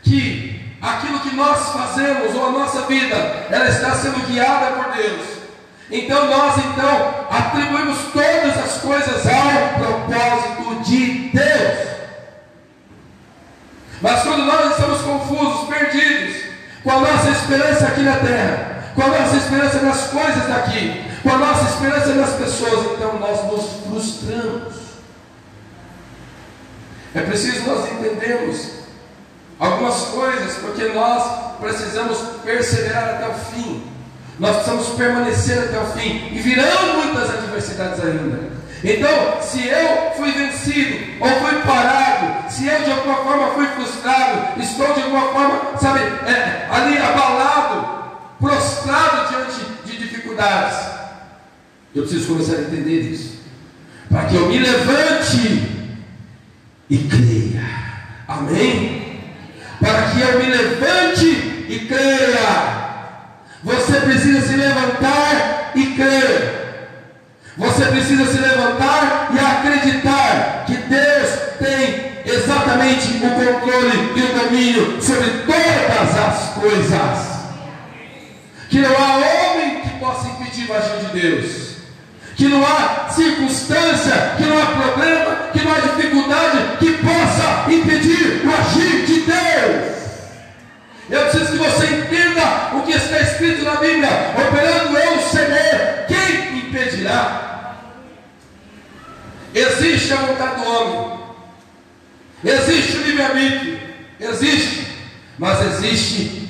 que aquilo que nós fazemos ou a nossa vida, ela está sendo guiada por Deus. Então nós então atribuímos todas as coisas ao propósito de Deus. Mas quando nós estamos confusos, perdidos, com a nossa esperança aqui na terra, com a nossa esperança nas coisas daqui, com a nossa esperança nas pessoas, então nós nos frustramos. É preciso nós entendermos algumas coisas, porque nós precisamos perseverar até o fim. Nós precisamos permanecer até o fim. E virão muitas adversidades ainda. Então, se eu fui vencido ou fui parado, se eu de alguma forma fui frustrado, estou de alguma forma, sabe, é, ali abalado, prostrado diante de dificuldades, eu preciso começar a entender isso, para que eu me levante e creia, amém? Para que eu me levante e creia. Você precisa se levantar e crer. Você precisa se levantar e acreditar que Deus tem exatamente o controle e o domínio sobre todas as coisas. Que não há homem que possa impedir o agir de Deus. Que não há circunstância, que não há problema, que não há dificuldade que possa impedir o agir de Deus. Eu preciso que você entenda o que está escrito na Bíblia: operando eu, Senhor, quem impedirá? Existe a vontade do homem, existe o livre-arbítrio, existe, mas existe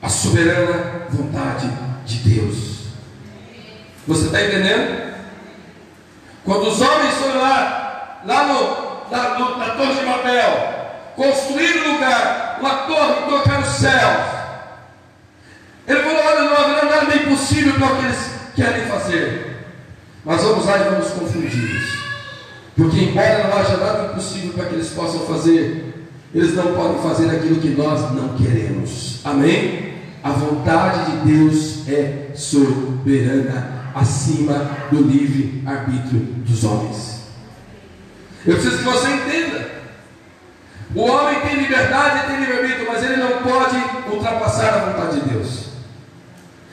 a soberana vontade de Deus. Você está entendendo? Quando os homens foram lá, lá no, na, no, na Torre de Babel, construir um lugar, uma torre que tocar os céus. Ele falou: olha, não haverá nada impossível para o que eles querem fazer. Mas vamos lá e vamos confundi-los. Porque, embora não haja nada impossível para que eles possam fazer, eles não podem fazer aquilo que nós não queremos. Amém? A vontade de Deus é soberana acima do livre arbítrio dos homens. Eu preciso que você entenda. O homem tem liberdade tem livre-arbítrio, mas ele não pode ultrapassar a vontade de Deus.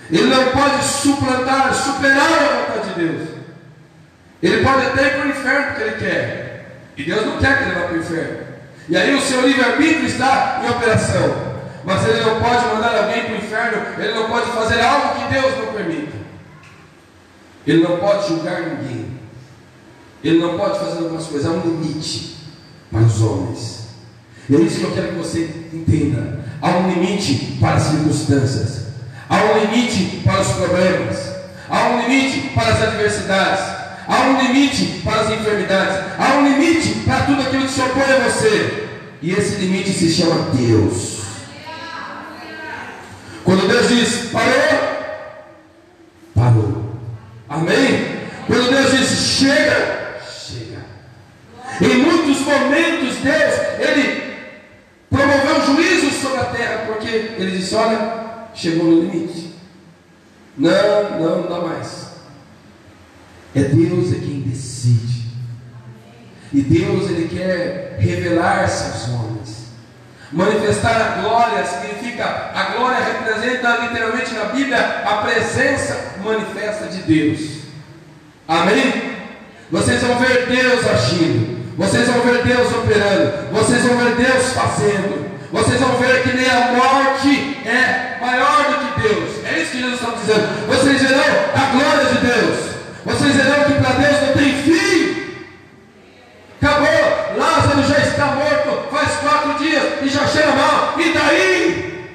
Ele não pode suplantar, superar a vontade de Deus. Ele pode até ir para o inferno porque ele quer. E Deus não quer que ele vá para o inferno. E aí o seu livre-arbítrio está em operação. Mas ele não pode mandar alguém para o inferno, ele não pode fazer algo que Deus não permita. Ele não pode julgar ninguém. Ele não pode fazer algumas coisas. Há um limite para os homens. E é isso que eu quero que você entenda. Há um limite para as circunstâncias, há um limite para os problemas, há um limite para as adversidades, há um limite para as enfermidades, há um limite para tudo aquilo que se opõe a você. E esse limite se chama Deus. Quando Deus diz parou, parou. Amém? Quando Deus diz chega, chega. Em muitos momentos Deus, Ele promoveu juízo sobre a terra, porque ele disse: Olha, chegou no limite. Não, não, não dá mais. É Deus é quem decide. E Deus ele quer revelar-se aos homens. Manifestar a glória significa, a glória representa literalmente na Bíblia a presença manifesta de Deus. Amém? Vocês vão ver Deus agindo. Vocês vão ver Deus operando. Vocês vão ver Deus fazendo. Vocês vão ver que nem a morte é maior do que Deus. É isso que Jesus está dizendo. Vocês verão a glória de Deus. Verão que para Deus não tem fim. Acabou. Lázaro já está morto faz quatro dias e já cheira mal. E daí?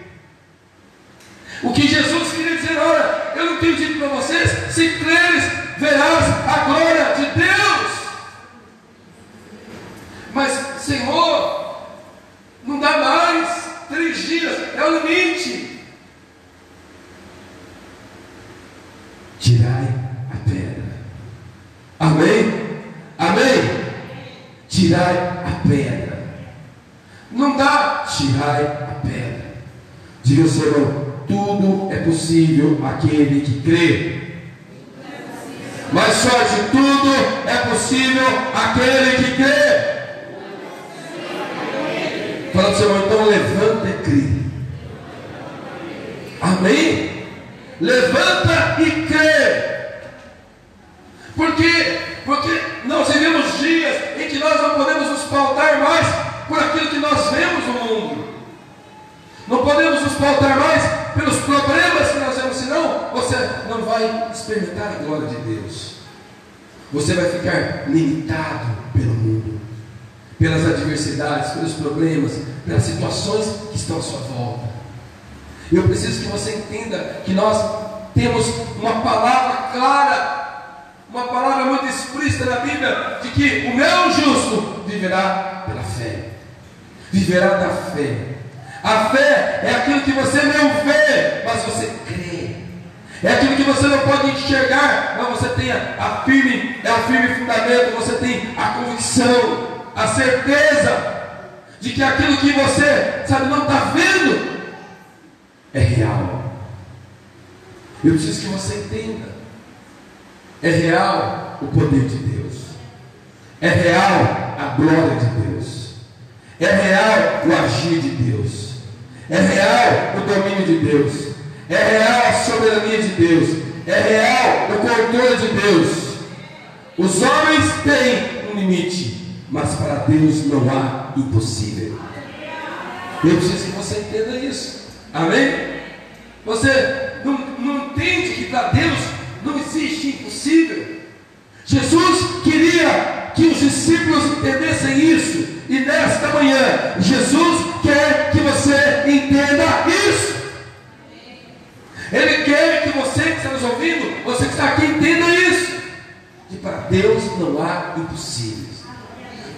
O que Jesus queria dizer, olha, eu não tenho dito para vocês, se creres, verás a glória de Deus. Mas, Senhor, não dá mais. Três dias é o limite. Tirai a pedra. Amém? Amém? Tirai a pedra. Não dá, tirai a pedra. Diga ao Senhor, tudo é possível aquele que crê. Mas só de tudo é possível aquele que crê. Fala para o Senhor, então levanta e crê. Amém? Levanta e crê. Por quê? Porque nós vivemos dias em que nós não podemos nos pautar mais por aquilo que nós vemos no mundo. Não podemos nos pautar mais pelos problemas que nós vemos, senão você não vai experimentar a glória de Deus. Você vai ficar limitado pelo mundo. pelas adversidades, pelos problemas, pelas situações que estão à sua volta. Eu preciso que você entenda que nós temos uma palavra clara, uma palavra muito explícita na Bíblia, de que o meu justo viverá pela fé. Viverá da fé. A fé é aquilo que você não vê, mas você crê. É aquilo que você não pode enxergar, mas você tem a firme, é o firme fundamento, você tem a convicção, a certeza de que aquilo que você, sabe, não está vendo é real. Eu preciso que você entenda. É real o poder de Deus. É real a glória de Deus. É real o agir de Deus. É real o domínio de Deus. É real a soberania de Deus. É real o controle de Deus. Os homens têm um limite, mas para Deus não há impossível. Eu preciso que você entenda isso. Amém? Você não, não entende que para Deus não existe impossível. Jesus queria que os discípulos entendessem isso. E nesta manhã, Jesus quer que você entenda isso. Ele quer que você que está nos ouvindo, você que está aqui, entenda isso. Que para Deus não há impossíveis.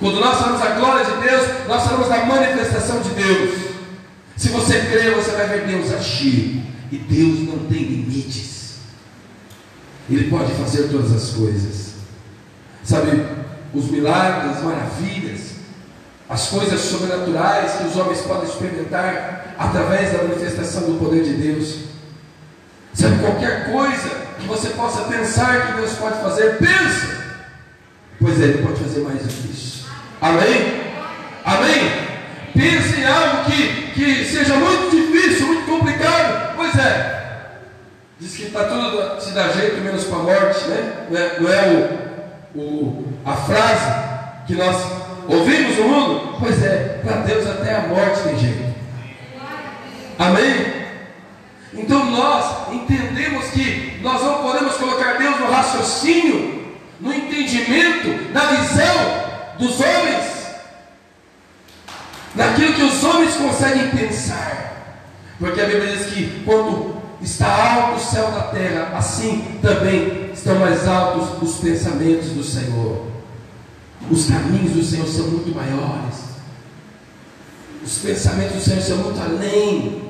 Quando nós falamos da glória de Deus, nós falamos da manifestação de Deus. Se você crer, você vai ver Deus agir. E Deus não tem limites. Ele pode fazer todas as coisas. Sabe, os milagres, as maravilhas, as coisas sobrenaturais que os homens podem experimentar através da manifestação do poder de Deus. Sabe, qualquer coisa que você possa pensar que Deus pode fazer, pensa. Pois é, Ele pode fazer mais do que isso. Amém? Amém? Pense em algo que, que seja muito difícil, muito complicado. Pois é. Diz que está tudo se dá jeito menos para a morte, né? Não é, não é o, o, a frase que nós ouvimos no mundo? Pois é, para Deus até a morte tem jeito. Amém? Então nós entendemos que nós não podemos colocar Deus no raciocínio, no entendimento, na visão dos homens, naquilo que os homens conseguem pensar. Porque a Bíblia diz que quando está alto o céu da terra, assim também estão mais altos os pensamentos do Senhor. Os caminhos do Senhor são muito maiores. Os pensamentos do Senhor são muito além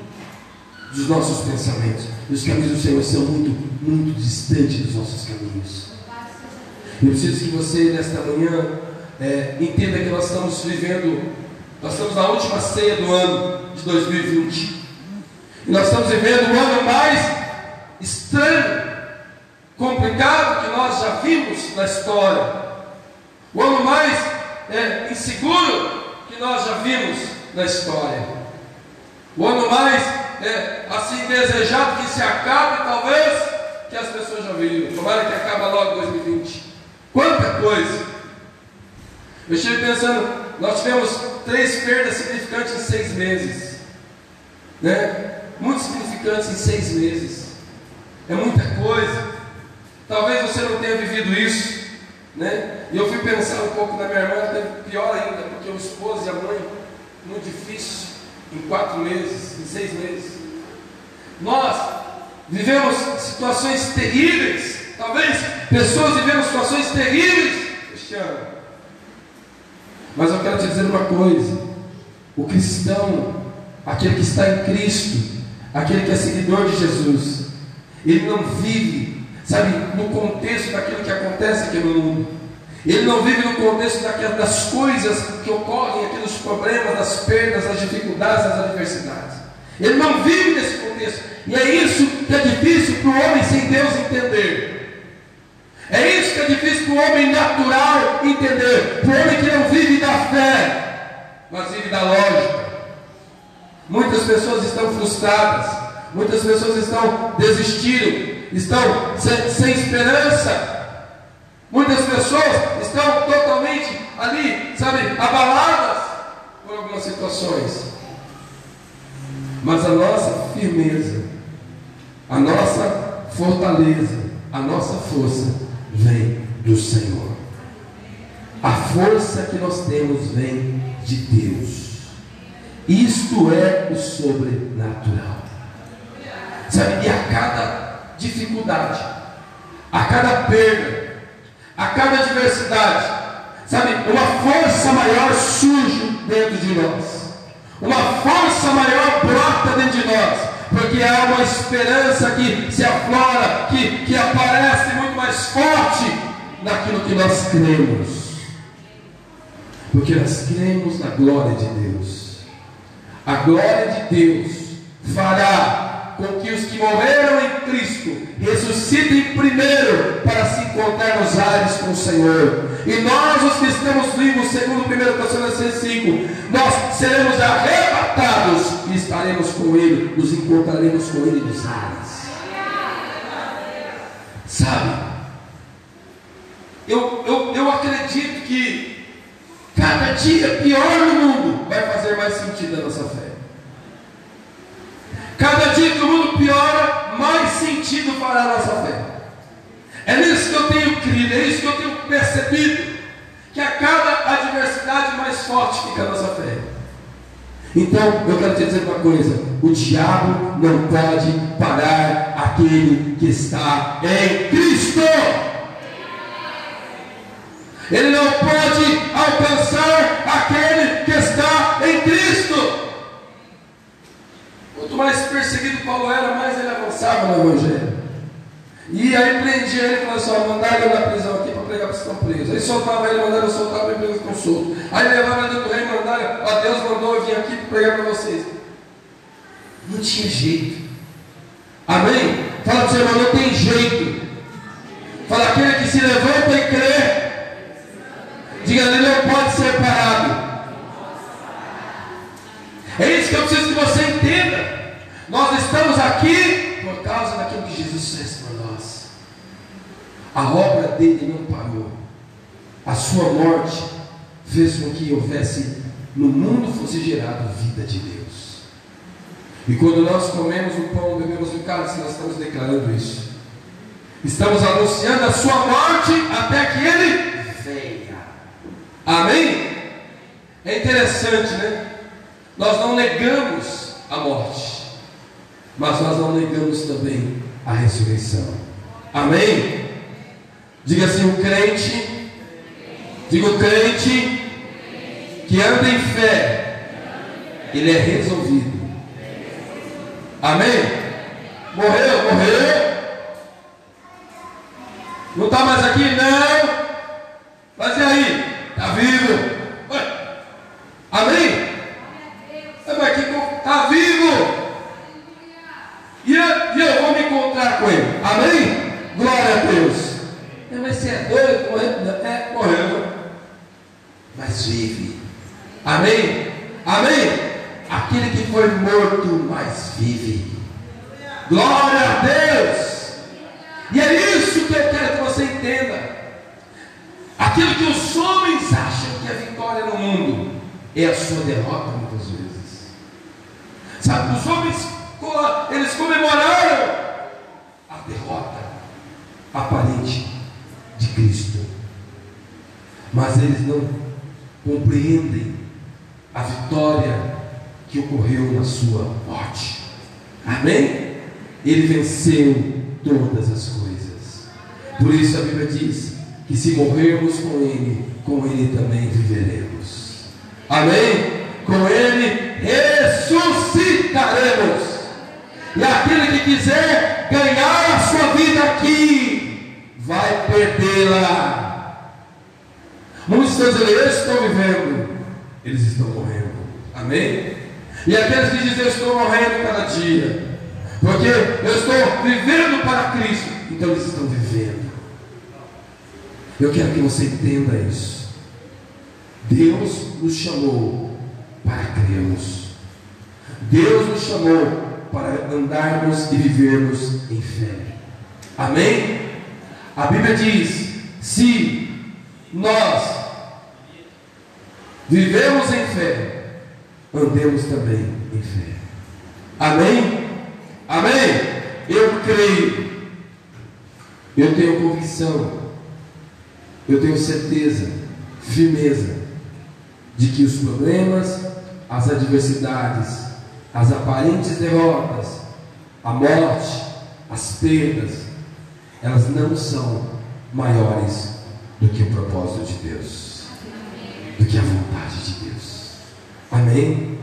dos nossos pensamentos. E os caminhos do Senhor são muito, muito distantes dos nossos caminhos. Eu preciso que você, nesta manhã, é, entenda que nós estamos vivendo, nós estamos na última ceia do ano de 2020. E nós estamos vivendo o ano mais estranho, complicado que nós já vimos na história. O ano mais é, inseguro que nós já vimos na história. O ano mais é, assim desejado que se acabe, talvez, que as pessoas já viram. Tomara que acabe logo 2020. Quanta coisa! Eu estive pensando, nós tivemos três perdas significantes em seis meses. Né? Muito significantes em seis meses. É muita coisa. Talvez você não tenha vivido isso. Né? E eu fui pensar um pouco na minha irmã, pior ainda, porque o esposo e a mãe, muito difícil, em quatro meses, em seis meses. Nós vivemos situações terríveis, talvez pessoas vivendo situações terríveis este ano. Mas eu quero te dizer uma coisa: o cristão, aquele que está em Cristo, aquele que é seguidor de Jesus, ele não vive, sabe, no contexto daquilo que acontece aqui no mundo. Ele não vive no contexto das coisas que ocorrem aqui, dos problemas, das perdas, das dificuldades, das adversidades. Ele não vive nesse contexto. E é isso que é difícil para o homem sem Deus entender. É isso que é difícil para o homem natural entender. Para o homem que não vive da fé, mas vive da lógica. Muitas pessoas estão frustradas. Muitas pessoas estão desistindo. Estão sem, sem esperança. Muitas pessoas estão totalmente ali, sabe, abaladas por algumas situações. Mas a nossa firmeza, a nossa fortaleza, a nossa força vem do Senhor. A força que nós temos vem de Deus. Isto é o sobrenatural. Sabe? E a cada dificuldade, a cada perda, a cada adversidade, sabe? Uma força maior surge dentro de nós. Uma força maior brota dentro de nós porque há uma esperança que se aflora, que, que aparece muito mais forte naquilo que nós cremos. Porque nós cremos na glória de Deus. A glória de Deus fará com que os que morreram em Cristo ressuscitem primeiro para se encontrar nos ares com o Senhor. E nós, os que estamos vivos, segundo 1 Tessalonicenses 5, nós seremos arrebatados e estaremos com Ele, nos encontraremos com Ele nos ares. Sabe? Eu, eu, eu acredito que cada dia pior no mundo vai fazer mais sentido a nossa fé. Cada dia que o mundo piora, mais sentido fará a nossa fé. É nisso que eu tenho crido, é isso que eu tenho percebido. Que a cada adversidade mais forte fica a nossa fé. Então, eu quero te dizer uma coisa: o diabo não pode parar aquele que está em Cristo. Ele não pode alcançar aquele que está em Cristo. Quanto mais perseguido Paulo era, mais ele avançava no Evangelho. E aí prendia ele e falava assim: mandaram ele na prisão aqui para pregar para os estão presos. Aí soltava ele, mandaram soltar para pregar para os soltos. Aí levava dentro do rei, mandaram, ó, Deus mandou eu vir aqui para pregar para vocês. Não tinha jeito. Amém? Fala para o seu irmão, não tem jeito. Fala aquele que se levanta e crê. Diga, ele não pode ser parado. É isso que eu preciso que você entenda. Nós estamos aqui por causa daquilo que Jesus fez por nós. A obra dele não parou. A sua morte fez com que houvesse no mundo fosse gerado vida de Deus. E quando nós comemos o pão, bebemos o cálice, nós estamos declarando isso. Estamos anunciando a sua morte até que ele venha. Amém? É interessante, né? Nós não negamos a morte, mas nós não negamos também a ressurreição. Amém? Diga assim: o crente, diga o crente que anda em fé, ele é resolvido. Amém? Morreu, morreu. Não está mais aqui? Não. Mas e aí? Está vivo? Ué. Amém? está vivo. E eu, e eu, vou me encontrar com ele. Amém? Glória a Deus. Mas você é doido? Morreu? É, morreu. Mas vive. Amém? Amém? Aquele que foi morto, mas vive. Glória a Deus. E é isso que eu quero que você entenda. Aquilo que os homens acham que é vitória no mundo é a sua derrota muitas vezes. Sabe, os homens, eles comemoraram a derrota aparente de Cristo. Mas eles não compreendem a vitória que ocorreu na sua morte. Amém? Ele venceu todas as coisas. Por isso a Bíblia diz que se morrermos com Ele, com Ele também viveremos. Amém? Com Ele ressuscitaremos. E aquele que quiser ganhar a sua vida aqui, vai perdê-la. Muitos estão dizendo, eu estou vivendo, eles estão morrendo. Amém? E aqueles que dizem, eu estou morrendo cada dia, porque eu estou vivendo para Cristo, então eles estão vivendo. Eu quero que você entenda isso. Deus nos chamou para crermos. Deus nos chamou para andarmos e vivermos em fé. Amém? A Bíblia diz: se nós vivemos em fé, andemos também em fé. Amém? Amém? Eu creio, eu tenho convicção, eu tenho certeza, firmeza de que os problemas, as adversidades, as aparentes derrotas, a morte, as perdas, elas não são maiores do que o propósito de Deus, do que a vontade de Deus. Amém?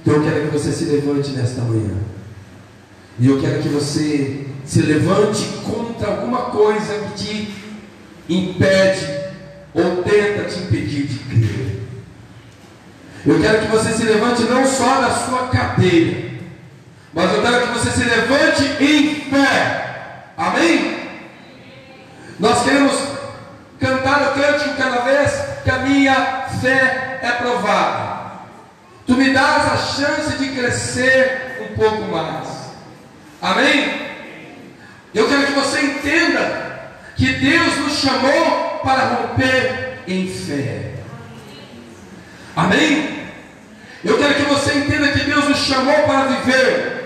Então eu quero que você se levante nesta manhã. E eu quero que você se levante contra alguma coisa que te impede ou tenta te impedir de crer. Eu quero que você se levante não só da sua cadeira, mas eu quero que você se levante em fé. Amém? Nós queremos cantar o cântico cada vez que a minha fé é provada. Tu me dás a chance de crescer um pouco mais. Amém? Eu quero que você entenda que Deus nos chamou para romper em fé. Amém? Eu quero que você entenda que Deus nos chamou para viver